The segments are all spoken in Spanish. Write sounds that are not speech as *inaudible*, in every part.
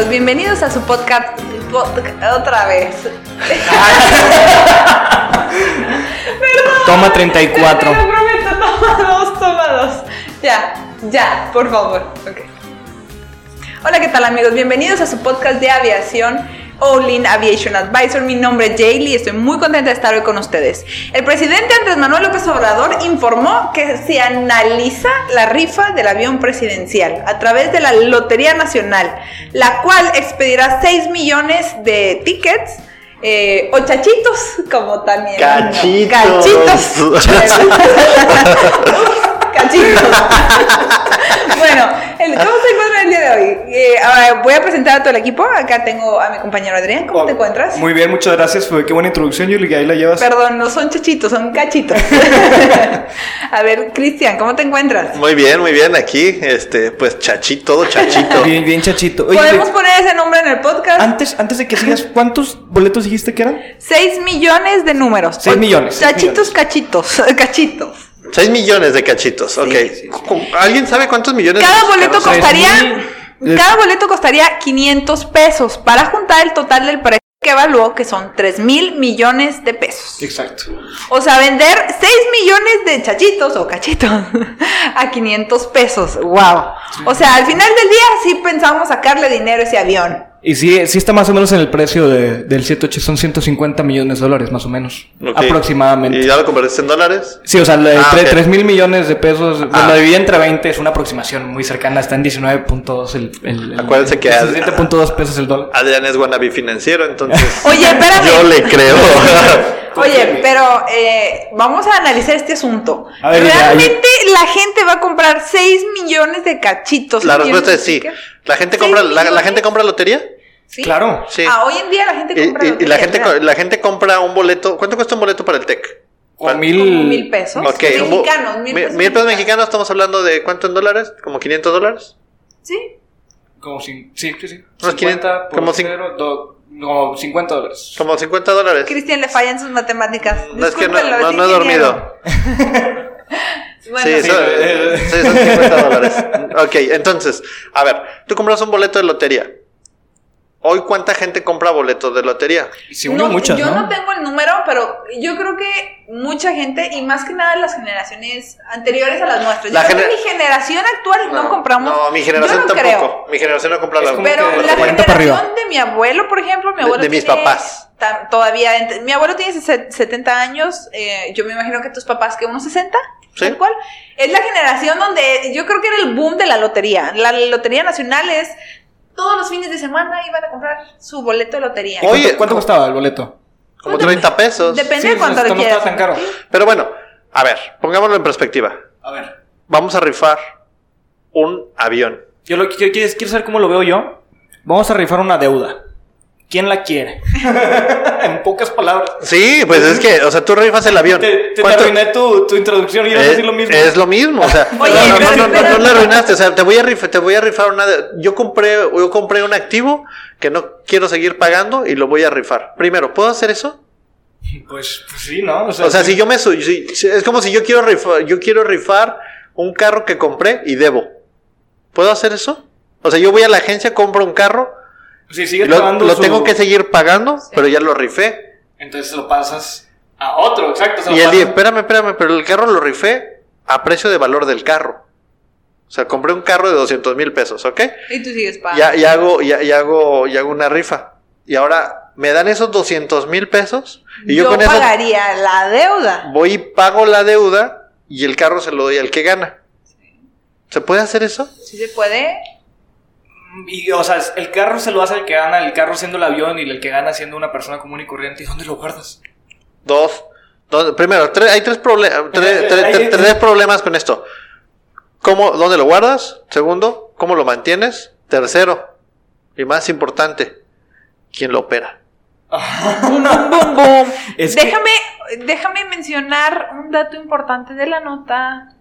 Amigos? Bienvenidos a su podcast pod- otra vez. *laughs* Toma 34. Te lo prometo, toma dos, toma dos. Ya, ya, por favor. Ok. Hola, ¿qué tal amigos? Bienvenidos a su podcast de aviación. All In Aviation Advisor, mi nombre es Jaylee y estoy muy contenta de estar hoy con ustedes. El presidente Andrés Manuel López Obrador informó que se analiza la rifa del avión presidencial a través de la Lotería Nacional, la cual expedirá 6 millones de tickets eh, o chachitos, como también. Cachitos. Cachitos. *laughs* Cachitos. *laughs* bueno, el- ¿cómo se encuentra el día de hoy? Eh, ahora voy a presentar a todo el equipo. Acá tengo a mi compañero Adrián. ¿Cómo te encuentras? Muy bien, muchas gracias. Fue qué buena introducción, Yuli, que ahí la llevas. Perdón, no son chachitos, son cachitos. *laughs* a ver, Cristian, ¿cómo te encuentras? Muy bien, muy bien. Aquí, este, pues chachito, todo chachito. *laughs* Bien, bien, chachito. Oye, ¿Podemos poner ese nombre en el podcast? antes, antes de que sigas, ¿cuántos boletos dijiste que eran? 6 millones de números. Seis millones, seis Chachitos, millones. cachitos. *laughs* Cachitos. 6 millones de cachitos, ok. ¿Alguien sabe cuántos millones Cada de boleto costaría. mil. Cada boleto costaría 500 pesos para juntar el total del precio que evaluó que son 3 mil millones de pesos. Exacto. O sea, vender 6 millones de chachitos o cachitos *laughs* a 500 pesos. ¡Wow! O sea, al final del día sí pensamos sacarle dinero a ese avión. Y sí, sí está más o menos en el precio de- del 78, son 150 millones de dólares, más o menos. Ok. Aproximadamente. ¿Y ya lo convertiste en dólares? Sí, o sea, Ah, tre- ok. 3 mil millones de pesos, Ah. lo dividí entre 20, es una aproximación muy cercana, está en 19.2 el, el, el- Acuérdense que- 17.2 pesos el dólar. Adrián es wannabe financiero, entonces. *laughs* Oye, espérame. Yo le creo. *laughs* Oye, pero eh, vamos a analizar este asunto. Ya, ¿Realmente la gente va a comprar 6 millones de cachitos? La ¿Quién respuesta es sí. ¿La gente ¿Seis compra, la, gente compra lotería? ¿Sí? Claro. Sí. Ah, hoy en día la gente compra y- y la gente la gente compra un boleto. ¿Cuánto cuesta un boleto para el TEC? Como mil, mil pesos. Mexicanos, mil mi- pesos mil pesos mexicanos. estamos hablando de cuánto en dólares? ¿Como 500 dólares? Sí. Como cin- sí, sí, sí. Unos 50 por como cin- cero, do- como 50 dólares. Como 50 dólares. Cristian le fallan sus matemáticas. No es que no, no- no he dormido. *laughs* Bueno, sí, sí, son, eh, sí, son 50 dólares. Ok, entonces, a ver, tú compras un boleto de lotería. Hoy, ¿cuánta gente compra boletos de lotería? Y se unen muchas, yo ¿no? no tengo el número, pero yo creo que mucha gente, y más que nada las generaciones anteriores a las nuestras. La yo creo que mi generación actual no, compramos. No, mi generación yo no tampoco. creo. Mi generación no compra la Pero que la 40 para generación de mi abuelo, por ejemplo, mi De- abuelo de mis tiene papás. todavía, mi abuelo tiene ses- 70 años, eh, yo me imagino que tus papás que unos 60, Sí. tal cual. Es la generación donde yo creo que era el boom de la lotería. La lotería nacional es todos los fines de semana iban a comprar su boleto de lotería. Oye, ¿Cuánto, cuánto costaba el boleto? Como 30 pesos. Depende Sí, de cuánto no le quieras. tan caro. Pero bueno, a ver, pongámoslo en perspectiva. A ver. Vamos a rifar un avión. Yo lo que ¿quieres, ¿Quieres saber cómo lo veo yo? Vamos a rifar una deuda. ¿Quién la quiere? *laughs* en pocas palabras. Sí, pues es que, o sea, tú rifas el avión. Te, te, te ¿Cuánto- arruiné tu, tu introducción y ibas a Es, decir lo mismo. es lo mismo, o sea, *laughs* Oye, no, no, no, no, no, espérate. no la arruinaste, o sea, te voy a rifar, te voy a rifar una de- yo compré, yo compré un activo que no quiero seguir pagando y lo voy a rifar. Primero, ¿puedo hacer eso? Pues, pues sí, ¿no? O sea, si yo me si- es como si yo quiero rifar, yo quiero rifar un carro que compré y debo. ¿Puedo hacer eso? O sea, yo voy a la agencia, compro un carro, Si y sigues lo, pagando lo su- tengo que seguir pagando, pero ya lo rifé. Entonces lo pasas a otro, exacto. se lo Y él dice, espérame, espérame, pero el carro lo rifé a precio de valor del carro. O sea, compré un carro de 200 mil pesos, ¿ok? Y tú sigues pagando. Ya, ya hago, ya, ya hago, ya hago una rifa. Y ahora me dan esos 200 mil pesos y yo, yo con eso pagaría la deuda. voy y pago la deuda y el carro se lo doy al que gana. ¿Se puede hacer eso? Si se puede. Y, o sea, el carro se lo hace el que gana, el carro siendo el avión y el que gana siendo una persona común y corriente. ¿Y dónde lo guardas? Dos. Dos- primero, tres- hay tres, proble- tres, *laughs* tres- hay- tres- tres problemas con esto. ¿Cómo, ¿Dónde lo guardas? Segundo, ¿cómo lo mantienes? Tercero, y más importante, ¿quién lo opera? *laughs* Boom. Es que- déjame, déjame mencionar un dato importante de la nota.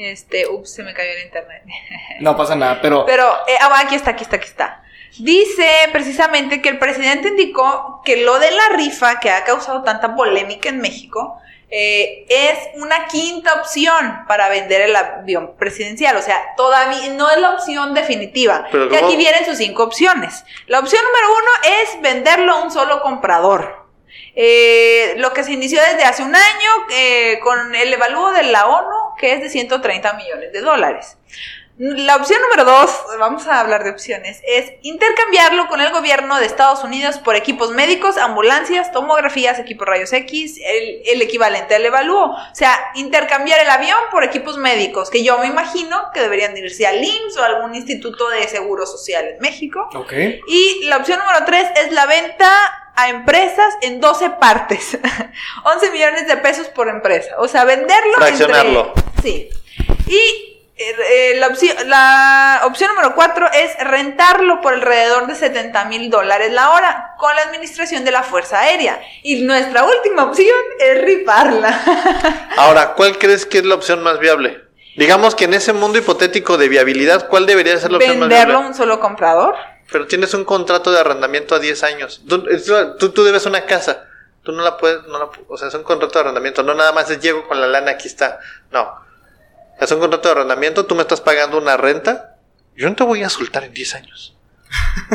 Este, ups, se me cayó el internet. *laughs* No pasa nada, pero... Pero, eh, ah, aquí está, aquí está, aquí está. Dice precisamente que el presidente indicó que lo de la rifa que ha causado tanta polémica en México eh, es una quinta opción para vender el avión presidencial. O sea, todavía no es la opción definitiva. Pero y ¿cómo? aquí vienen sus cinco opciones. La opción número uno es venderlo a un solo comprador. Eh, lo que se inició desde hace un año eh, con el evalúo de la ONU, que es de 130 millones de dólares. La opción número dos, vamos a hablar de opciones, es intercambiarlo con el gobierno de Estados Unidos por equipos médicos, ambulancias, tomografías, equipos rayos X, el, el equivalente al evalúo. O sea, intercambiar el avión por equipos médicos, que yo me imagino que deberían irse al IMSS o algún instituto de seguro social en México. Y la opción número 3 es la venta a empresas en 12 partes. *laughs* 11 millones de pesos por empresa. O sea, venderlo Fraccionarlo. entre... Sí. Y eh, eh, la, opción, la opción número 4 es rentarlo por alrededor de 70 mil dólares la hora con la administración de la Fuerza Aérea. Y nuestra última opción es rifarla. *laughs* Ahora, ¿cuál crees que es la opción más viable? Digamos que en ese mundo hipotético de viabilidad, ¿cuál debería ser la opción más Venderlo a viable? un solo comprador. Pero tienes un contrato de arrendamiento a 10 años. Tú, tú, debes una casa. Tú no la puedes, no la o sea, es un contrato de arrendamiento. No nada más es llego con la lana, aquí está. No. Es un contrato de arrendamiento, tú me estás pagando una renta. Yo no te voy a soltar en 10 años.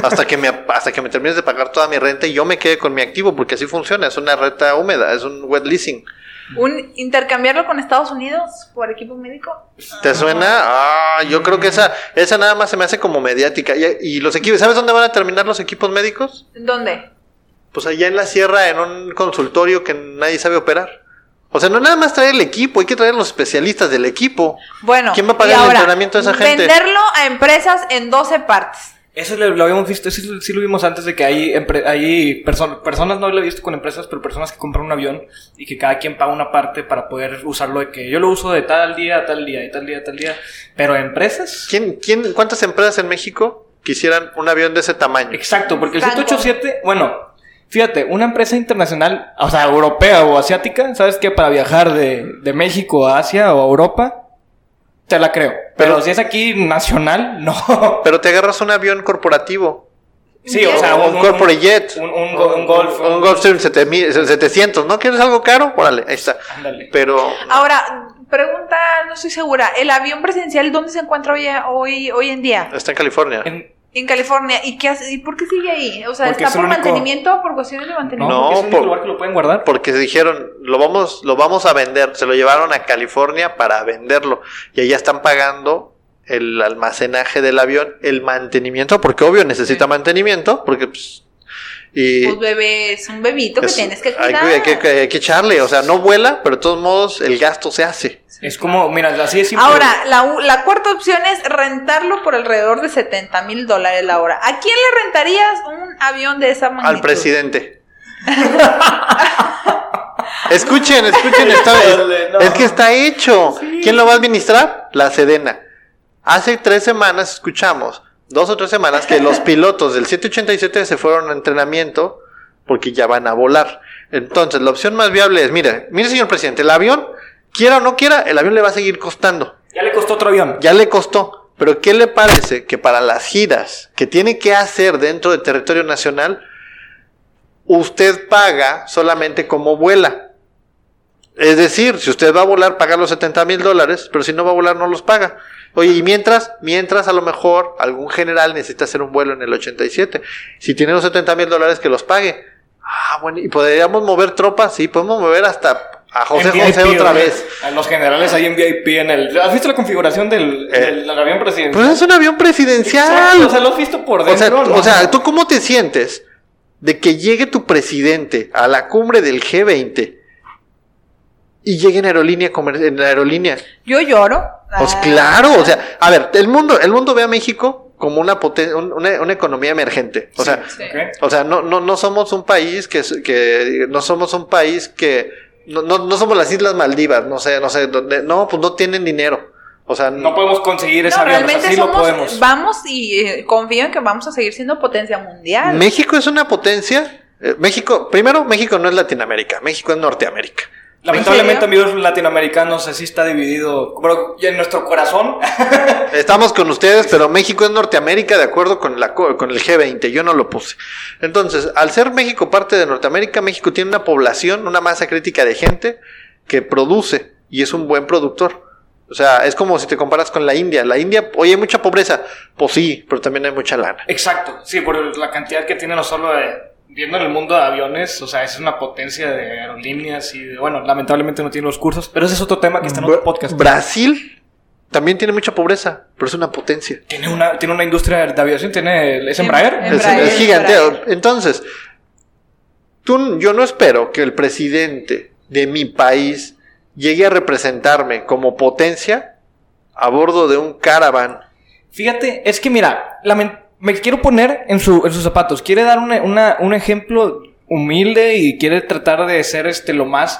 Hasta que me, *laughs* hasta que me termines de pagar toda mi renta y yo me quede con mi activo, porque así funciona. Es una renta húmeda, es un wet leasing. Un, intercambiarlo con Estados Unidos por equipo médico. ¿Te suena? Ah, yo creo que esa, esa nada más se me hace como mediática. Y, y los equipos, ¿sabes dónde van a terminar los equipos médicos? ¿Dónde? Pues allá en la sierra, en un consultorio que nadie sabe operar. O sea, no nada más traer el equipo, hay que traer los especialistas del equipo. Bueno, ¿Quién va a pagar el entrenamiento de esa gente? Venderlo a empresas en 12 partes. Eso lo, lo habíamos visto, eso sí lo vimos antes de que hay, hay perso- personas, no lo he visto con empresas, pero personas que compran un avión y que cada quien paga una parte para poder usarlo de que yo lo uso de tal día a tal día y tal día a tal día. Pero empresas... ¿Quién, quién, ¿Cuántas empresas en México quisieran un avión de ese tamaño? Exacto, porque el Exacto. 787, bueno, fíjate, una empresa internacional, o sea, europea o asiática, ¿sabes qué? Para viajar de, de México a Asia o a Europa, te la creo. Pero, Pero- si es aquí nacional, *laughs* no. Pero te agarras un avión corporativo. Sí, o sea, un, corporate jet. Un, un, go- un golf. Un 7000 700, ¿no quieres algo caro? Órale, ahí está. Ándale. Pero Ahora, pregunta, no estoy segura. ¿El avión presidencial dónde se encuentra hoy, hoy, hoy en día? está en California. En- En California. ¿Y qué hace? ¿Y por qué sigue ahí? O sea, Porque ¿está es por único- mantenimiento o por cuestiones de mantenimiento? No, porque es el único por- lugar que lo pueden guardar. Porque dijeron, lo vamos, lo vamos a vender. Se lo llevaron a California para venderlo. Y allá están pagando el almacenaje del avión, el mantenimiento, porque obvio necesita mantenimiento, porque pues, y Pues bebé, es un bebito que es- tienes que hay, cuidar. hay que, hay que echarle, o sea, no vuela, pero de todos modos el gasto se hace. Es como, mira, así es simple. Ahora, la, cuarta opción es rentarlo por alrededor de 70 mil dólares la hora. ¿A quién le rentarías un avión de esa magnitud? Al presidente. *laughs* escuchen, escuchen, está- no. es que está hecho. ¿Quién lo va a administrar? La Sedena. Hace tres semanas escuchamos, dos o tres semanas, que los pilotos del 787 se fueron a entrenamiento porque ya van a volar. Entonces, la opción más viable es, mire, mire señor presidente, el avión, quiera o no quiera, el avión le va a seguir costando. Ya le costó otro avión. Ya le costó. Pero ¿qué le parece que para las giras que tiene que hacer dentro del territorio nacional, usted paga solamente como vuela? Es decir, si usted va a volar, paga los 70 mil dólares, pero si no va a volar, no los paga. Oye, y mientras, mientras a lo mejor algún general necesita hacer un vuelo en el 87. Si tiene los 70 mil dólares, que los pague. Ah, bueno, y podríamos mover tropas, sí, podemos mover hasta a José José otra vez. A los generales ahí en VIP en el. ¿Has visto la configuración del, Eh. del avión presidencial? Pues es un avión presidencial. Exacto, o sea, lo has visto por O sea, dentro. o sea, ¿tú cómo te sientes de que llegue tu presidente a la cumbre del G20 y llegue en aerolínea, comer- en la aerolínea. Yo lloro. Pues Ah. claro, o sea, a ver, el mundo, el mundo ve a México como una, poten- un- una, una economía emergente. O sea, Sí. o sea, no, no, no somos un país que, que no somos un país que no, no, no somos las Islas Maldivas, no sé, no sé, donde, no, pues no tienen dinero. O sea, No podemos conseguir ese No, avión, o sea, realmente sí lo somos, podemos. vamos y eh, confío en que vamos a seguir siendo potencia mundial. México es una potencia. eh, México, primero, México no es Latinoamérica, México es Norteamérica. Lamentablemente, amigos latinoamericanos, así está dividido. Pero ya en nuestro corazón. *laughs* Estamos con ustedes, pero México es Norteamérica de acuerdo con, la, co- con el G20, yo no lo puse. Entonces, al ser México parte de Norteamérica, México tiene una población, una masa crítica de gente que produce y es un buen productor. O sea, es como si te comparas con la India. La India, oye, hay mucha pobreza. Pues sí, pero también hay mucha lana. Exacto, sí, por la cantidad que tiene no solo de- viendo en el mundo de aviones, o sea, es una potencia de aerolíneas y de, bueno, lamentablemente no tiene los cursos, pero ese es otro tema que está en otro podcast. Brasil también tiene mucha pobreza, pero es una potencia. Tiene una, tiene una industria de aviación, tiene, ¿es Em- Embraer? em- Es, es giganteo. Embraer. Entonces, tú, yo no espero que el presidente de mi país llegue a representarme como potencia a bordo de un caravan. Fíjate, es que mira, lamen- me quiero poner en, su, en sus zapatos. Quiere dar una- una- un ejemplo humilde y quiere tratar de ser este lo más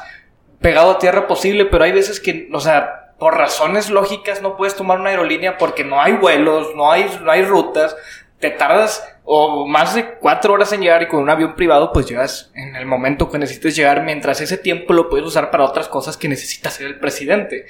pegado a tierra posible, pero hay veces que, o sea, por razones lógicas no puedes tomar una aerolínea porque no hay vuelos, no hay, no hay rutas, te tardas o más de cuatro horas en llegar y con un avión privado pues llegas en el momento que necesites llegar, mientras ese tiempo lo puedes usar para otras cosas que necesita hacer el presidente.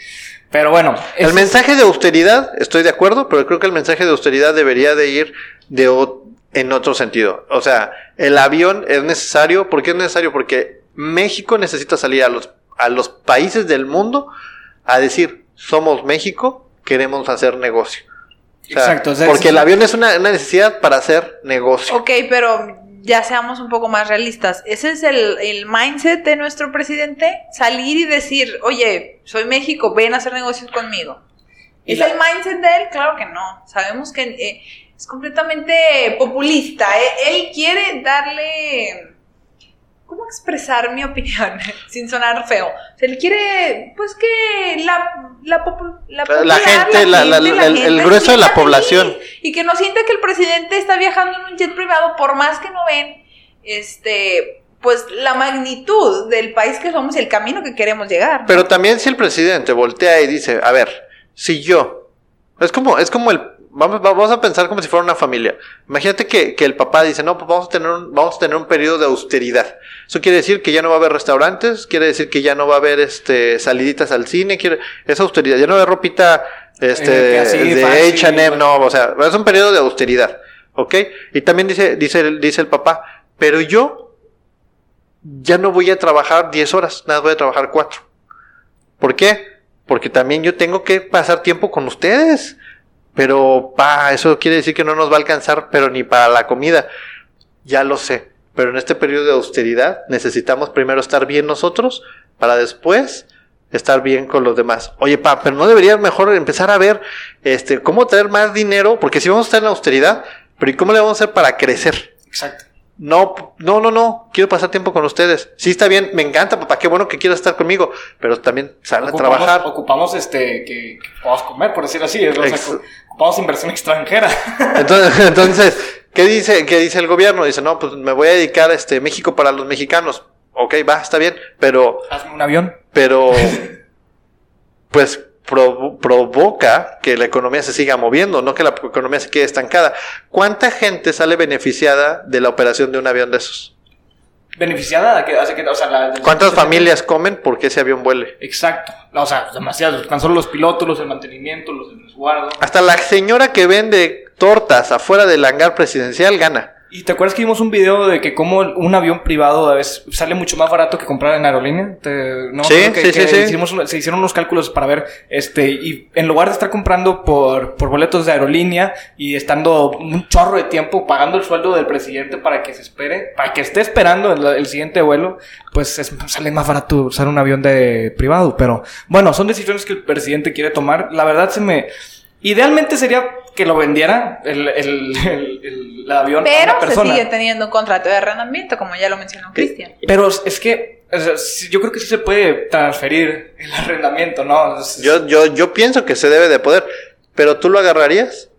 Pero bueno, El mensaje de austeridad, estoy de acuerdo, pero creo que el mensaje de austeridad debería de ir de o- en otro sentido. O sea, el avión es necesario. ¿Por qué es necesario? Porque México necesita salir a los, a los países del mundo a decir, somos México, queremos hacer negocio. O sea, Exacto, o sea, porque el avión es una, una necesidad para hacer negocio. Ok, pero ya seamos un poco más realistas. ¿Ese es el, el mindset de nuestro presidente? Salir y decir, oye, soy México, ven a hacer negocios conmigo. ¿Es la- el mindset de él? Claro que no. Sabemos que eh, es completamente populista. Eh, Él quiere darle... ¿Cómo expresar mi opinión *laughs* sin sonar feo? O sea, él quiere, pues que la, la, la, La popular, gente, la- la- gente, el- el gente grueso de la población. Y que no sienta que el presidente está viajando en un jet privado, por más que no ven, este, pues la magnitud del país que somos y el camino que queremos llegar. Pero también si el presidente voltea y dice, a ver, si yo, es como, es como el, vamos, vamos a pensar como si fuera una familia. Imagínate que, que el papá dice, no, pues vamos a tener un, vamos a tener un periodo de austeridad. Eso quiere decir que ya no va a haber restaurantes, quiere decir que ya no va a haber este saliditas al cine, quiere, es austeridad, ya no va a haber ropita este Eh, de H&M, no, o sea, es un periodo de austeridad, ¿ok? Y también dice, dice, el- dice el papá, pero yo ya no voy a trabajar 10 horas, nada, voy a trabajar 4. ¿Por qué? Porque también yo tengo que pasar tiempo con ustedes. Pero, pa, eso quiere decir que no nos va a alcanzar, pero ni para la comida. Ya lo sé. Pero en este periodo de austeridad necesitamos primero estar bien nosotros para después estar bien con los demás. Oye, pa, pero no debería mejor empezar a ver este cómo traer más dinero, porque si vamos a estar en la austeridad, pero ¿y cómo le vamos a hacer para crecer? Exacto. No, no, no, no, quiero pasar tiempo con ustedes. Sí, está bien, me encanta, papá, qué bueno que quieras estar conmigo, pero también sal a Ocupamos, trabajar. ocupamos este que, que podamos comer, por decir así. O sea, Ex- ocupamos inversión extranjera. *laughs* Entonces, *laughs* entonces, ¿qué dice, qué dice el gobierno? Dice, no, pues me voy a dedicar a este México para los mexicanos. Ok, va, está bien, pero, Hazme un avión. pero, *laughs* pues provo- provoca que la economía se siga moviendo, no que la economía se quede estancada. ¿Cuánta gente sale beneficiada de la operación de un avión de esos? Beneficiada, que hace que, o sea, la- ¿Cuántas familias comen porque ese avión vuele? Exacto. O sea, demasiados. Tan solo los pilotos, los del mantenimiento, los del resguardo. Hasta la señora que vende tortas afuera del hangar presidencial gana. ¿Y te acuerdas que vimos un video de que como un avión privado a veces sale mucho más barato que comprar en aerolínea? Te- no, Sí, que, sí, que sí, hicimos se hicieron unos cálculos para ver, este, y en lugar de estar comprando por, por boletos de aerolínea y estando un chorro de tiempo pagando el sueldo del presidente para que se espere, para que esté esperando el, el siguiente vuelo, pues es- sale más barato usar un avión de privado. Pero bueno, son decisiones que el presidente quiere tomar. La verdad se me... Idealmente sería que lo vendiera el, el, el- el avión a Pero una se persona. sigue teniendo un contrato de arrendamiento, como ya lo mencionó Cristian. Pero es que o sea, sí, yo creo que sí se puede transferir el arrendamiento, ¿no? Es- Yo, yo, yo pienso que se debe de poder. Pero tú lo agarrarías.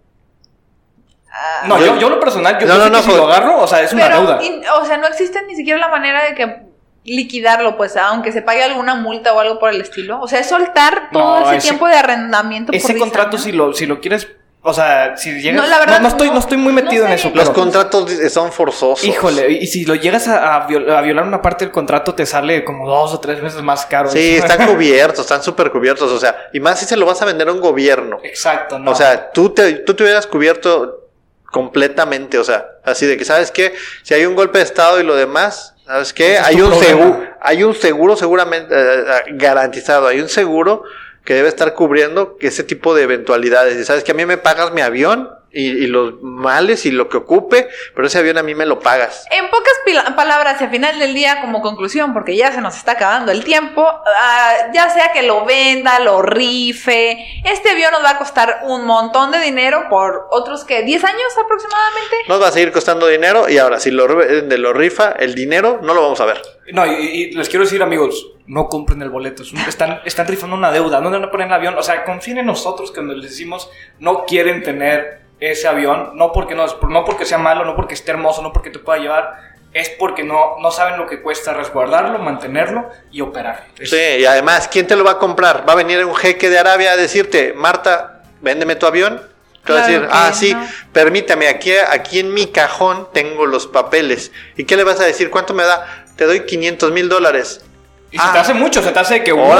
no, yo- yo, yo lo personal, yo No, que no, si lo agarro, o sea, es una Pero, deuda. in- o sea, no existe ni siquiera la manera de que liquidarlo, pues, aunque se pague alguna multa o algo por el estilo. O sea, es soltar todo No, ese, ese- tiempo de arrendamiento. Ese 10 contrato, si lo, si lo quieres, o sea, si llegas... No, la verdad, no, estoy, no- no estoy muy no metido sé en eso, bien. Los pero... contratos son forzosos. Híjole, y si lo llegas a, a viol- a violar una parte del contrato, te sale como dos o tres veces más caro. Sí, *laughs* están cubiertos, están súper cubiertos. O sea, y más si se lo vas a vender a un gobierno. Exacto, no. O sea, tú te, tú te hubieras cubierto completamente. O sea, así de que, ¿sabes qué? Si hay un golpe de Estado y lo demás, ¿sabes qué? Es Hay un, seguro, hay un seguro seguramente eh, eh, garantizado. Hay un seguro que debe estar cubriendo ese tipo de eventualidades. Y sabes que a mí me pagas mi avión y, y los males y lo que ocupe, pero ese avión a mí me lo pagas. En pocas palabras, y al final del día, como conclusión, porque ya se nos está acabando el tiempo, ah, ya sea que lo venda, lo rife, este avión nos va a costar un montón de dinero por otros que 10 años aproximadamente. Nos va a seguir costando dinero y ahora si lo, de lo rifa, el dinero no lo vamos a ver. No, y, y les quiero decir, amigos, no compren el boleto. están, están rifando una deuda. No van a poner el avión. O sea, confíen en nosotros cuando les decimos no quieren tener ese avión. No porque, no, no porque sea malo, no porque esté hermoso, no porque te pueda llevar. Es porque no, no saben lo que cuesta resguardarlo, mantenerlo y operar. Es- Sí, y además, ¿quién te lo va a comprar? ¿Va a venir un jeque de Arabia a decirte, Marta, véndeme tu avión? Te va a Claro decir, que ah, sí, permítame, aquí, aquí en mi cajón tengo los papeles. ¿Y qué le vas a decir? ¿Cuánto me da? Te doy 500 mil dólares. Y se Ah. te hace mucho, se te hace que wow,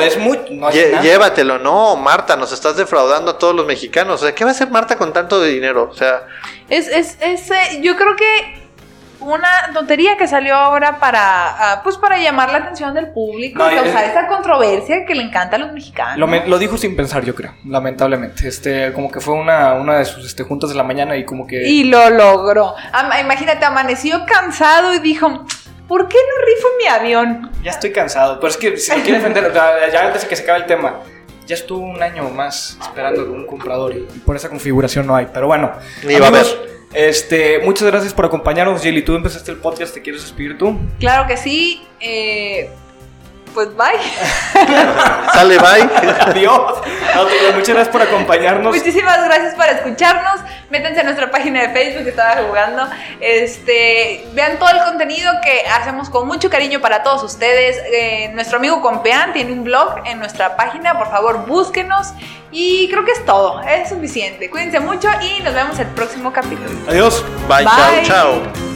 es. No Lle- nada. Llévatelo, no, Marta, nos estás defraudando a todos los mexicanos. O sea, ¿qué va a hacer Marta con tanto de dinero? O sea, Es, es, es, eh, yo creo que una tontería que salió ahora para, ah, pues para llamar la atención del público, No, y causar es- esa controversia que le encanta a los mexicanos. Lo, me- lo dijo sin pensar, yo creo, lamentablemente. Este, como que fue una, una de sus este, juntas de la mañana y como que. Y lo logró. Imagínate, amaneció cansado y dijo, ¿por qué no rifo mi avión? Ya estoy cansado. Pero es que si lo quiere vender, o sea, ya antes de que se acabe el tema, ya estuvo un año más esperando un comprador y, por esa configuración no hay. Pero bueno, Ni va a este, muchas gracias por acompañarnos, Jelly. Tú empezaste el podcast, ¿te quieres despedir tú? Claro que sí. eh, pues bye. *laughs* sale, bye. Adiós. No, digo, muchas gracias por acompañarnos. Muchísimas gracias por escucharnos. Métanse a nuestra página de Facebook que estaba jugando. Este, vean todo el contenido que hacemos con mucho cariño para todos ustedes. Eh, nuestro amigo Compean tiene un blog en nuestra página. Por favor, búsquenos. Y creo que es todo. Es suficiente. Cuídense mucho y nos vemos el próximo capítulo. Adiós. Bye, Bye. chao, chao.